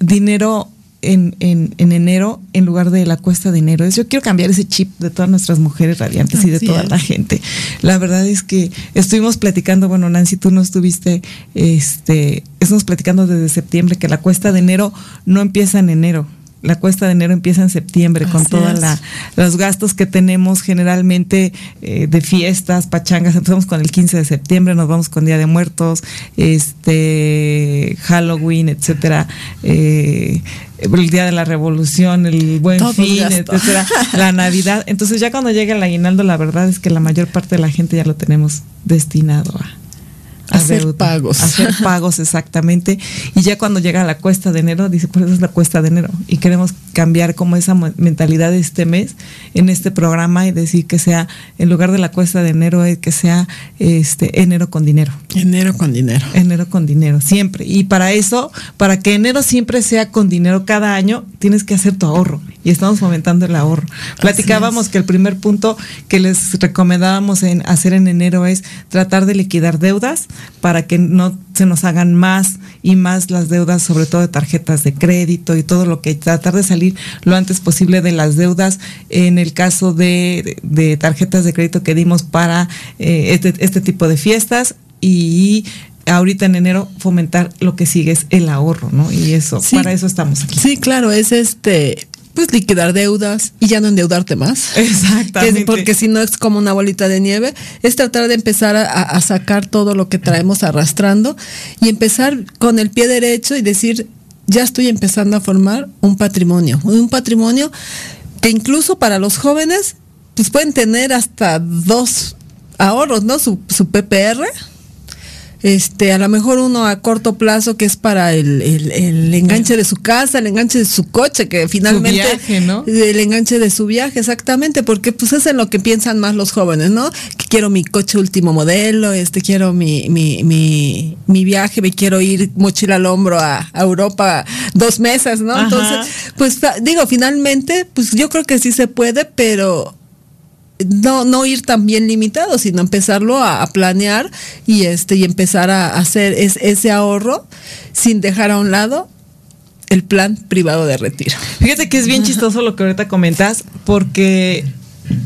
dinero en, en, enero en lugar de la cuesta de enero. Yo quiero cambiar ese chip de todas nuestras mujeres radiantes y de toda la gente. La verdad es que estuvimos platicando, bueno, Nancy, tú no estuviste, este, estamos platicando desde septiembre que la cuesta de enero no empieza en enero la cuesta de enero empieza en septiembre con todos los gastos que tenemos generalmente eh, de fiestas, pachangas. Empezamos con el 15 de septiembre, nos vamos con Día de Muertos, este Halloween, etcétera. Eh, el día de la revolución, el buen fin, etcétera, *laughs* la Navidad. Entonces ya cuando llega el aguinaldo, la verdad es que la mayor parte de la gente ya lo tenemos destinado a hacer pagos. Hacer *laughs* pagos, exactamente. Y ya cuando llega la cuesta de enero, dice, pues eso es la cuesta de enero. Y queremos cambiar como esa mentalidad de este mes en este programa y decir que sea, en lugar de la cuesta de enero, eh, que sea este enero con dinero. Enero con dinero. Enero con dinero, siempre. Y para eso, para que enero siempre sea con dinero cada año, tienes que hacer tu ahorro. Y estamos fomentando el ahorro. Platicábamos que el primer punto que les recomendábamos en hacer en enero es tratar de liquidar deudas para que no se nos hagan más y más las deudas, sobre todo de tarjetas de crédito y todo lo que tratar de salir lo antes posible de las deudas en el caso de, tarjetas de crédito que dimos para eh, este, este tipo de fiestas y ahorita en enero fomentar lo que sigue es el ahorro, ¿no? Y eso, para eso estamos aquí. Sí, claro, es este pues liquidar deudas y ya no endeudarte más. *laughs* Exactamente. porque si no es como una bolita de nieve, es tratar de empezar a, sacar todo lo que traemos arrastrando y empezar con el pie derecho y decir, ya estoy empezando a formar un patrimonio, un patrimonio que incluso para los jóvenes, pues pueden tener hasta dos ahorros, ¿no? Su, su PPR, este, a lo mejor uno a corto plazo que es para el, el, enganche de su casa, el enganche de su coche, que finalmente... Su viaje, ¿no? El enganche de su viaje, exactamente, porque pues es en lo que piensan más los jóvenes, ¿no? Que quiero mi coche último modelo, este, quiero mi, mi, mi, mi viaje, me quiero ir mochila al hombro a, Europa dos meses, ¿no? Entonces, pues digo, finalmente, pues yo creo que sí se puede, pero no, no ir tan bien limitado, sino empezarlo a, planear y este, y empezar a hacer ese ahorro sin dejar a un lado el plan privado de retiro. Fíjate que es bien chistoso lo que ahorita comentas, porque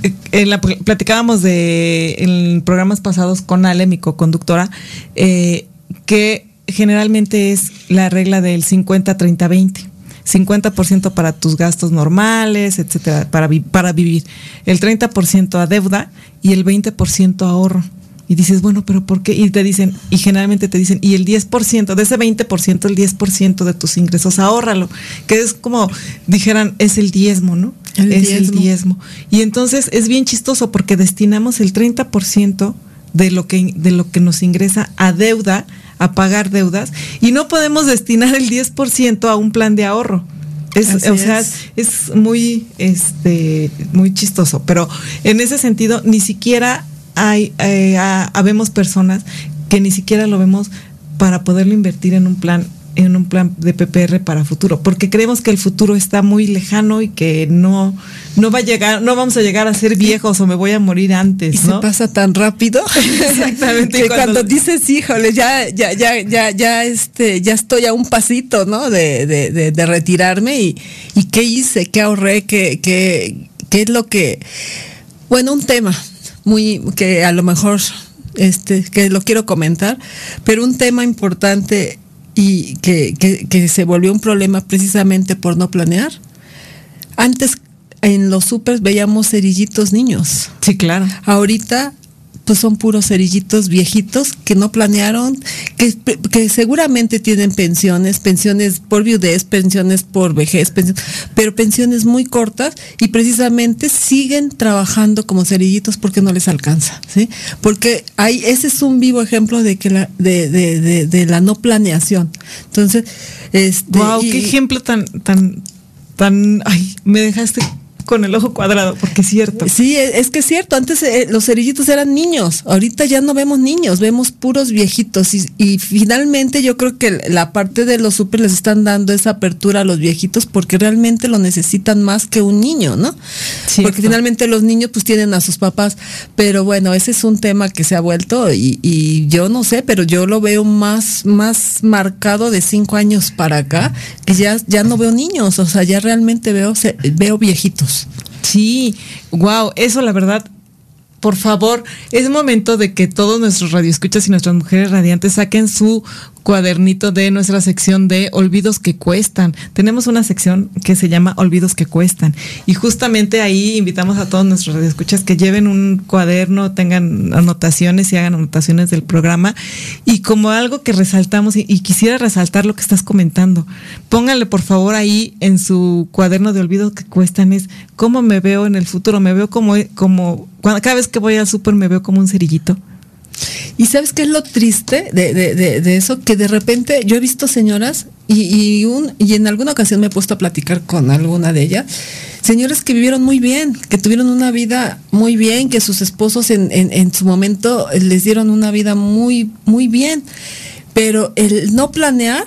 eh, en la, platicábamos de en programas pasados con Ale, mi co-conductora, eh, que generalmente es la regla del 50-30-20 50% para tus gastos normales, etcétera, para, para vivir, el 30% a deuda y el 20% a ahorro. Y dices, bueno, pero ¿por qué? Y te dicen, y generalmente te dicen, y el 10%, de ese 20%, el 10% de tus ingresos, ahórralo. Que es como dijeran, es el diezmo, ¿no? es el diezmo. Y entonces es bien chistoso porque destinamos el 30% de lo que, de lo que nos ingresa a deuda, a pagar deudas, y no podemos destinar el 10% a un plan de ahorro. Es, o sea, es. muy, este, muy chistoso. Pero en ese sentido, ni siquiera hay, eh, habemos personas que ni siquiera lo vemos para poderlo invertir en un plan en un plan de PPR para futuro, porque creemos que el futuro está muy lejano y que no, no va a llegar, no vamos a llegar a ser viejos o me voy a morir antes. Y se pasa tan rápido. *laughs* Exactamente. que cuando, dices, híjole, ya, ya, ya, ya, ya, este, ya estoy a un pasito, ¿no? De, de, de, retirarme y, y qué hice, qué ahorré, qué, qué, qué es lo que, bueno, un tema muy que a lo mejor este que lo quiero comentar, pero un tema importante y que, que, que se volvió un problema precisamente por no planear. Antes en los supers veíamos cerillitos niños. Sí, claro. Ahorita pues son puros cerillitos viejitos que no planearon, que, que, seguramente tienen pensiones, pensiones por viudez, pensiones por vejez, pero pensiones muy cortas y precisamente siguen trabajando como cerillitos porque no les alcanza, ¿sí? Porque hay, ese es un vivo ejemplo de que la, de, de, de, la no planeación. Entonces, este, wow, qué ejemplo tan, tan, tan, ay, me dejaste con el ojo cuadrado, porque es cierto. Sí, es que es cierto. Antes eh, los cerillitos eran niños. Ahorita ya no vemos niños, vemos puros viejitos. Y, finalmente yo creo que la parte de los super les están dando esa apertura a los viejitos porque realmente lo necesitan más que un niño, ¿no? Porque finalmente los niños pues tienen a sus papás. Pero bueno, ese es un tema que se ha vuelto y, y yo no sé, pero yo lo veo más, más marcado de cinco años para acá, que ya, ya no veo niños, o sea, ya realmente veo, veo viejitos. Sí, wow, eso la verdad por favor, es momento de que todos nuestros radioescuchas y nuestras mujeres radiantes saquen su cuadernito de nuestra sección de olvidos que cuestan. Tenemos una sección que se llama olvidos que cuestan y justamente ahí invitamos a todos nuestros radioescuchas que lleven un cuaderno, tengan anotaciones y hagan anotaciones del programa y como algo que resaltamos y, quisiera resaltar lo que estás comentando. Pónganle por favor ahí en su cuaderno de olvidos que cuestan es cómo me veo en el futuro, me veo como como cada vez que voy al súper me veo como un cerillito. Y sabes qué es lo triste de, de, de, eso, que de repente yo he visto señoras y, y, un, y en alguna ocasión me he puesto a platicar con alguna de ellas, señoras que vivieron muy bien, que tuvieron una vida muy bien, que sus esposos en, en, en su momento les dieron una vida muy, muy bien, pero el no planear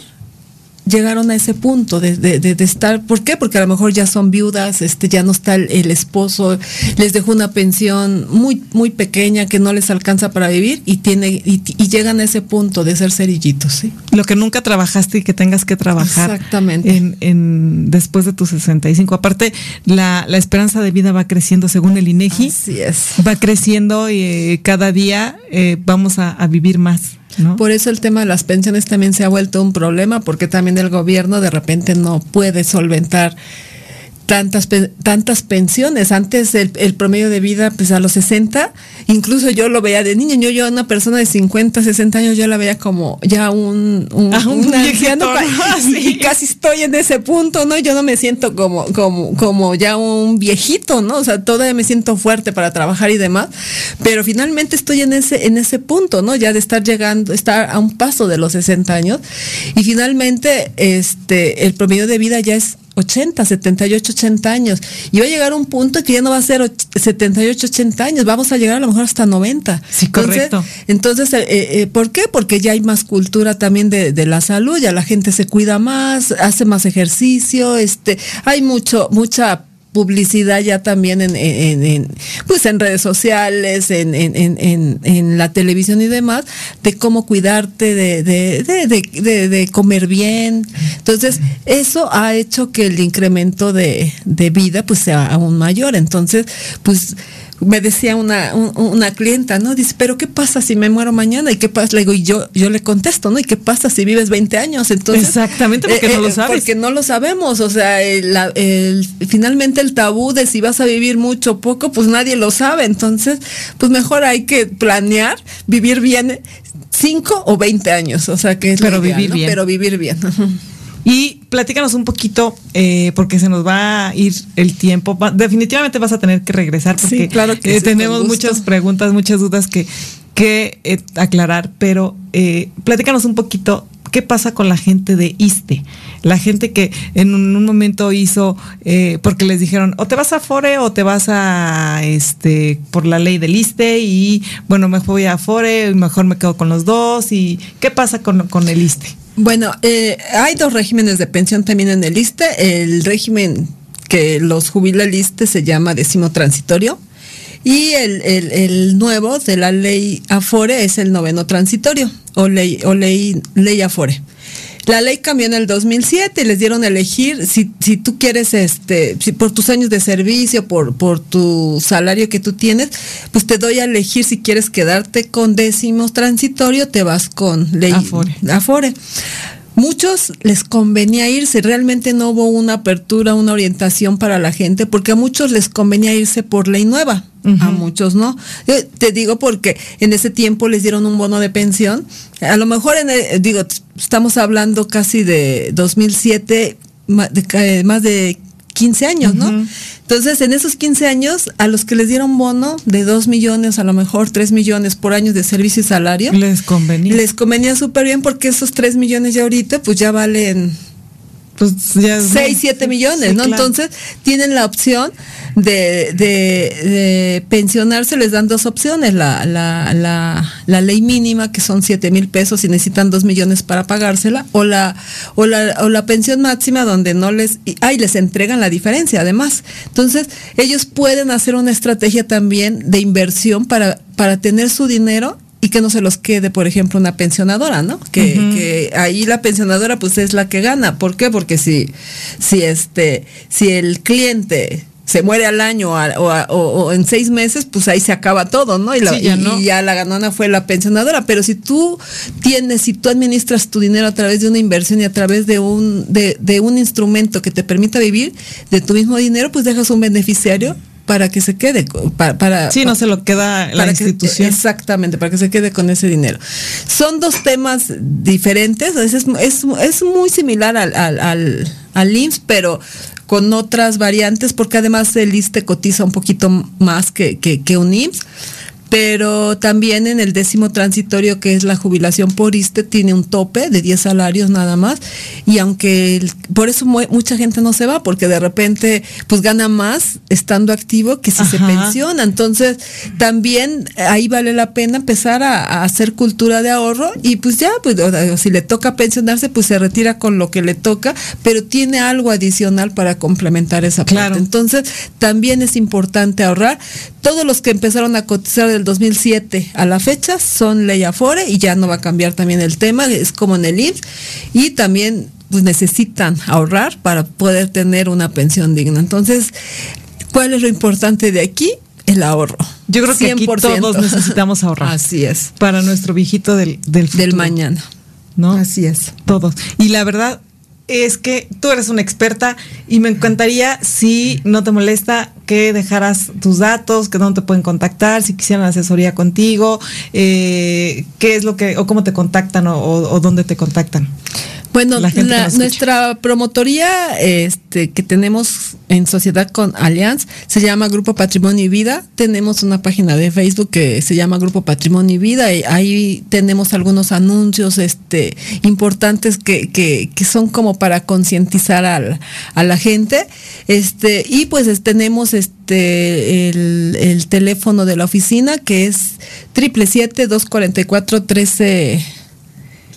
llegaron a ese punto de, de, estar, ¿por qué? Porque a lo mejor ya son viudas, este, ya no está el, esposo, les dejó una pensión muy, muy pequeña que no les alcanza para vivir y tiene, y, llegan a ese punto de ser cerillitos, ¿sí? Lo que nunca trabajaste y que tengas que trabajar. Exactamente. En, en después de tus 65. Aparte, la, la esperanza de vida va creciendo según el INEGI. Así es. Va creciendo y eh, cada día eh, vamos a vivir más. Por eso el tema de las pensiones también se ha vuelto un problema, porque también el gobierno de repente no puede solventar tantas, tantas pensiones. Antes el, promedio de vida, pues a los 60, incluso yo lo veía de niño. Yo, yo una persona de 50, 60 años, yo la veía como ya un, un, ah, y, *laughs* casi estoy en ese punto, ¿no? Yo no me siento como, como, como ya un viejito, ¿no? O sea, todavía me siento fuerte para trabajar y demás, pero finalmente estoy en ese, en ese punto, ¿no? Ya de estar llegando, estar a un paso de los 60 años. Y finalmente, este, el promedio de vida ya es 80, 78, 80 años. Y va a llegar un punto que ya no va a ser 78, 80 años, vamos a llegar a lo mejor hasta 90. Sí, correcto. Entonces, eh, eh, ¿por qué? Porque ya hay más cultura también de, de, la salud, ya la gente se cuida más, hace más ejercicio, este, hay mucho, mucha publicidad ya también en, en, pues en redes sociales, en, en, la televisión y demás, de cómo cuidarte, de, de, de, comer bien. Entonces, eso ha hecho que el incremento de, vida pues sea aún mayor. Entonces, pues me decía una, una clienta, ¿no? Dice, pero ¿qué pasa si me muero mañana? ¿Y qué pasa? Le digo, y yo, yo le contesto, ¿no? ¿Y qué pasa si vives 20 años? Entonces, Exactamente, porque no lo eh, sabes. Porque no lo sabemos, o sea, el, finalmente el tabú de si vas a vivir mucho o poco, pues nadie lo sabe, entonces, pues mejor hay que planear, vivir bien 5 o 20 años, o sea, que es Pero vivir bien. Pero vivir bien. Y platícanos un poquito, eh, porque se nos va a ir el tiempo. definitivamente vas a tener que regresar porque claro que eh, tenemos muchas preguntas, muchas dudas que, que eh, aclarar, pero platícanos un poquito qué pasa con la gente de ISTE, la gente que en un, momento hizo, porque les dijeron, o te vas a FORE o te vas a, este, por la ley del ISTE y bueno, me voy a FORE, mejor me quedo con los dos y qué pasa con, con el ISTE. Bueno, eh, hay dos regímenes de pensión también en el ISTE. El régimen que los jubila el ISTE se llama décimo transitorio y el, el, nuevo de la ley Afore es el noveno transitorio o ley, o ley, ley Afore. La ley cambió en el 2007 y les dieron a elegir si, si tú quieres, este, si por tus años de servicio, por, por tu salario que tú tienes, pues te doy a elegir si quieres quedarte con décimos transitorio, te vas con ley Afore. Afore. Muchos les convenía irse, realmente no hubo una apertura, una orientación para la gente, porque a muchos les convenía irse por ley nueva, a muchos no. te digo porque en ese tiempo les dieron un bono de pensión, a lo mejor, en digo, estamos hablando casi de 2007, más de, más de 15 años, ¿no? Entonces, en esos 15 años, a los que les dieron bono de 2 millones, a lo mejor 3 millones por año de servicio y salario, les convenía. Les convenía súper bien porque esos 3 millones ya ahorita, pues ya valen pues ya 6, 7 millones, ¿no? Entonces tienen la opción de, de, pensionarse, les dan dos opciones, la, la, la, la ley mínima, que son 7 mil pesos y necesitan 2 millones para pagársela, o la, o la, o la pensión máxima donde no les, ay, les entregan la diferencia además. Entonces, ellos pueden hacer una estrategia también de inversión para, para tener su dinero y que no se los quede, por ejemplo, una pensionadora, ¿no? Que, que, ahí la pensionadora pues es la que gana. ¿Por qué? Porque si, si este, si el cliente se muere al año o, en seis meses, pues ahí se acaba todo, ¿no? Y, ya y, ya la ganona fue la pensionadora. Pero si tú tienes, si tú administras tu dinero a través de una inversión y a través de un, de, de un instrumento que te permita vivir de tu mismo dinero, pues dejas un beneficiario para que se quede para, para sí no se lo queda la institución exactamente para que se quede con ese dinero son dos temas diferentes es, es, es muy similar al, al, al, al IMSS pero con otras variantes porque además el ISTE cotiza un poquito más que, que, que un IMSS pero también en el décimo transitorio que es la jubilación por ISTE tiene un tope de 10 salarios nada más. Y aunque por eso mucha gente no se va porque de repente pues gana más estando activo que si se pensiona. Entonces también ahí vale la pena empezar a, hacer cultura de ahorro y pues ya pues si le toca pensionarse pues se retira con lo que le toca pero tiene algo adicional para complementar esa parte. Entonces también es importante ahorrar. Todos los que empezaron a cotizar del 2007 a la fecha son ley Afore y ya no va a cambiar también el tema, es como en el IMSS y también pues necesitan ahorrar para poder tener una pensión digna. Entonces, ¿cuál es lo importante de aquí? El ahorro. Yo creo que aquí todos necesitamos ahorrar. Así es. Para nuestro viejito del, del, del mañana. ¿No? Así es. Todos. Y la verdad, es que tú eres una experta y me encantaría, si no te molesta, que dejaras tus datos, que dónde te pueden contactar, si quisieran asesoría contigo, eh, qué es lo que, o cómo te contactan o, o dónde te contactan. Bueno, nuestra promotoría este, que tenemos en sociedad con Allianz se llama Grupo Patrimonio y Vida. Tenemos una página de Facebook que se llama Grupo Patrimonio y Vida y ahí tenemos algunos anuncios este, importantes que, que, que son como para concientizar a la gente. Este, y pues tenemos este, el, el teléfono de la oficina que es triple siete dos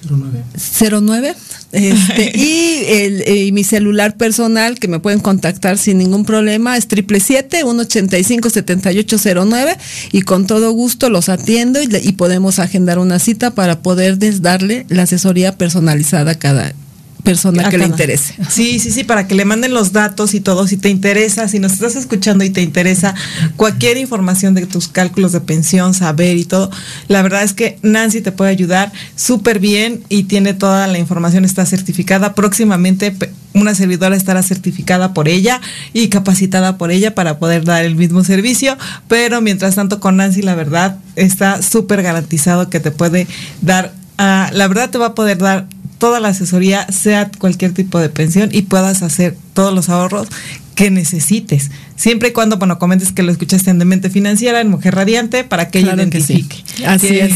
cuarenta y cuatro trece 09. Este, *laughs* y, el, eh, mi celular personal que me pueden contactar sin ningún problema es triple siete 185 7809 y con todo gusto los atiendo y, y, podemos agendar una cita para poder darle la asesoría personalizada cada persona que le interese. Sí, sí, sí, para que le manden los datos y todo. Si te interesa, si nos estás escuchando y te interesa cualquier información de tus cálculos de pensión, saber y todo, la verdad es que Nancy te puede ayudar súper bien y tiene toda la información, está certificada. Próximamente una servidora estará certificada por ella y capacitada por ella para poder dar el mismo servicio, pero mientras tanto con Nancy la verdad está súper garantizado que te puede dar, ah, la verdad te va a poder dar toda la asesoría, sea cualquier tipo de pensión y puedas hacer todos los ahorros que necesites. Siempre y cuando, bueno, comentes que lo escuchaste en Demente Financiera, en Mujer Radiante, para que ella identifique. Así es.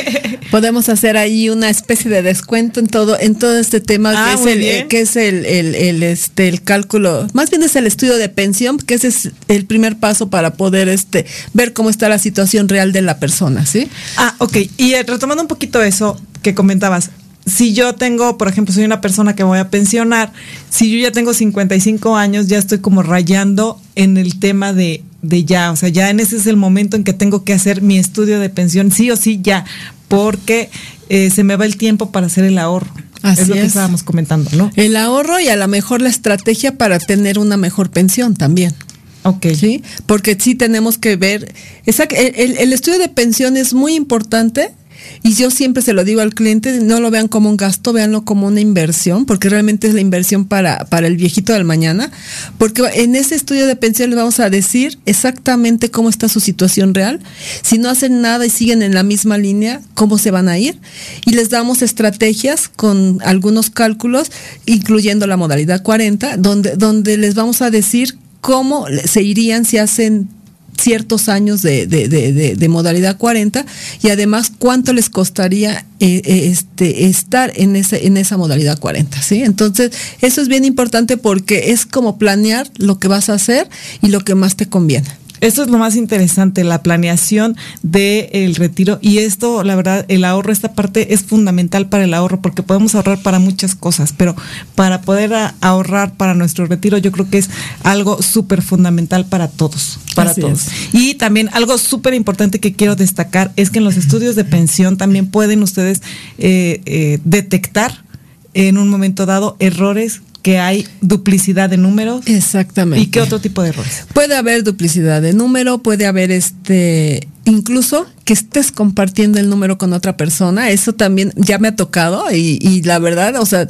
*laughs* Podemos hacer ahí una especie de descuento en todo, en todo este tema ah, que, es el, que es el, el, este, el cálculo, más bien es el estudio de pensión, que ese es el primer paso para poder este, ver cómo está la situación real de la persona, ¿sí? Ah, ok. Y eh, retomando un poquito eso que comentabas, si yo tengo, por ejemplo, soy una persona que voy a pensionar, si yo ya tengo 55 años, ya estoy como rayando en el tema de, de ya, o sea, ya en ese es el momento en que tengo que hacer mi estudio de pensión, sí o sí ya, porque eh, se me va el tiempo para hacer el ahorro. Así es lo que estábamos comentando, ¿no? El ahorro y a lo mejor la estrategia para tener una mejor pensión también. Ok. Sí, porque sí tenemos que ver, el, el estudio de pensión es muy importante y yo siempre se lo digo al cliente, no lo vean como un gasto, véanlo como una inversión, porque realmente es la inversión para, para el viejito del mañana, porque en ese estudio de pensión les vamos a decir exactamente cómo está su situación real, si no hacen nada y siguen en la misma línea, cómo se van a ir, y les damos estrategias con algunos cálculos, incluyendo la modalidad 40, donde, donde les vamos a decir cómo se irían si hacen ciertos años de, de, de, modalidad 40 y además cuánto les costaría eh, eh, este, estar en, ese, en esa modalidad 40. ¿sí? Entonces, eso es bien importante porque es como planear lo que vas a hacer y lo que más te conviene. Eso es lo más interesante, la planeación del retiro. Y esto, la verdad, el ahorro, esta parte es fundamental para el ahorro porque podemos ahorrar para muchas cosas, pero para poder ahorrar para nuestro retiro, yo creo que es algo súper fundamental para todos, para todos. Y también algo súper importante que quiero destacar es que en los estudios de pensión también pueden ustedes eh, eh, detectar en un momento dado errores que hay duplicidad de números. Exactamente. ¿Y qué otro tipo de errores? Puede haber duplicidad de número, puede haber este, incluso que estés compartiendo el número con otra persona, eso también ya me ha tocado y, y la verdad, o sea,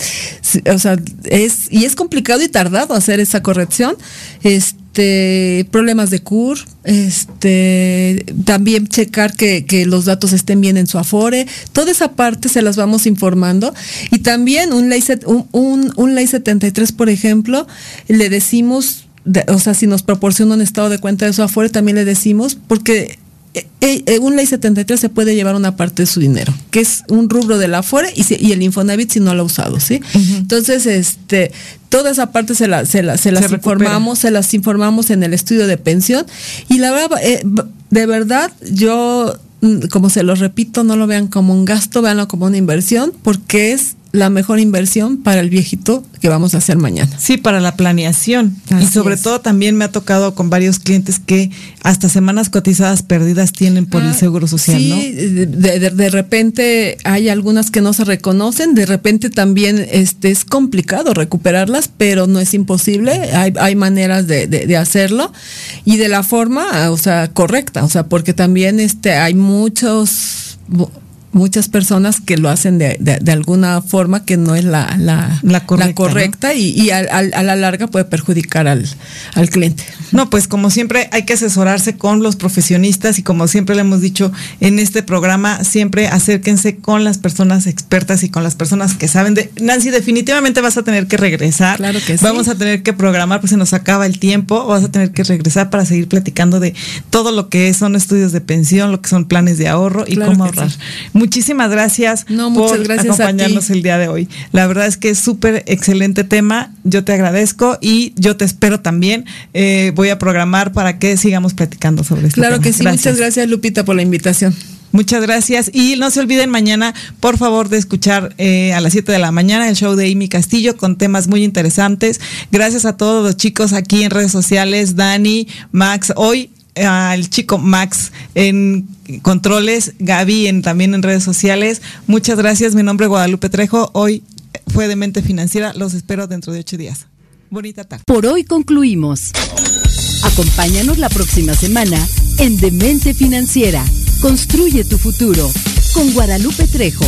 o sea, es, y es complicado y tardado hacer esa corrección. Este, este, problemas de CUR, este, también checar que, los datos estén bien en su Afore, toda esa parte se las vamos informando. Y también un ley, un, un, ley 73, por ejemplo, le decimos, o sea, si nos proporciona un estado de cuenta de su Afore, también le decimos, porque eh, eh, un ley 73 se puede llevar una parte de su dinero, que es un rubro de la Afore y, y el Infonavit si no lo ha usado, ¿sí? Entonces, este, toda esa parte se, la, se, las informamos, se las informamos en el estudio de pensión y la verdad, eh, de verdad, yo, mm, como se lo repito, no lo vean como un gasto, veanlo como una inversión, porque es la mejor inversión para el viejito que vamos a hacer mañana. Sí, para la planeación. y sobre todo también me ha tocado con varios clientes que hasta semanas cotizadas perdidas tienen por el ah, Seguro Social, sí, de, repente hay algunas que no se reconocen, de repente también este, es complicado recuperarlas, pero no es imposible, hay, hay maneras de, de, hacerlo y de la forma, o sea, correcta, o sea, porque también este, hay muchos muchas personas que lo hacen de, de, alguna forma que no es la, la, la correcta, y, y a, la larga puede perjudicar al, al, cliente. No, pues como siempre hay que asesorarse con los profesionistas y como siempre le hemos dicho en este programa, siempre acérquense con las personas expertas y con las personas que saben de... Nancy, definitivamente vas a tener que regresar. Claro que sí. Vamos a tener que programar, pues se nos acaba el tiempo, vas a tener que regresar para seguir platicando de todo lo que son estudios de pensión, lo que son planes de ahorro y cómo ahorrar. Muchísimas gracias por acompañarnos el día de hoy. La verdad es que es súper excelente tema. Yo te agradezco y yo te espero también. Eh, voy a programar para que sigamos platicando sobre esto. Claro que sí. Muchas gracias, Lupita, por la invitación. Muchas gracias. Y no se olviden mañana, por favor, de escuchar eh, a las 7 de la mañana el show de Amy Castillo con temas muy interesantes. Gracias a todos los chicos aquí en redes sociales, Dani, Max. Hoy al chico Max en controles, Gaby en, también en redes sociales. Muchas gracias. Mi nombre es Guadalupe Trejo. Hoy fue de Mente Financiera. Los espero dentro de ocho días. Bonita tarde. Por hoy concluimos. Acompáñanos la próxima semana en Demente Financiera. Construye tu futuro con Guadalupe Trejo.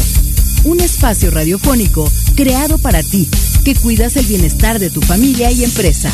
Un espacio radiofónico creado para ti, que cuidas el bienestar de tu familia y empresa.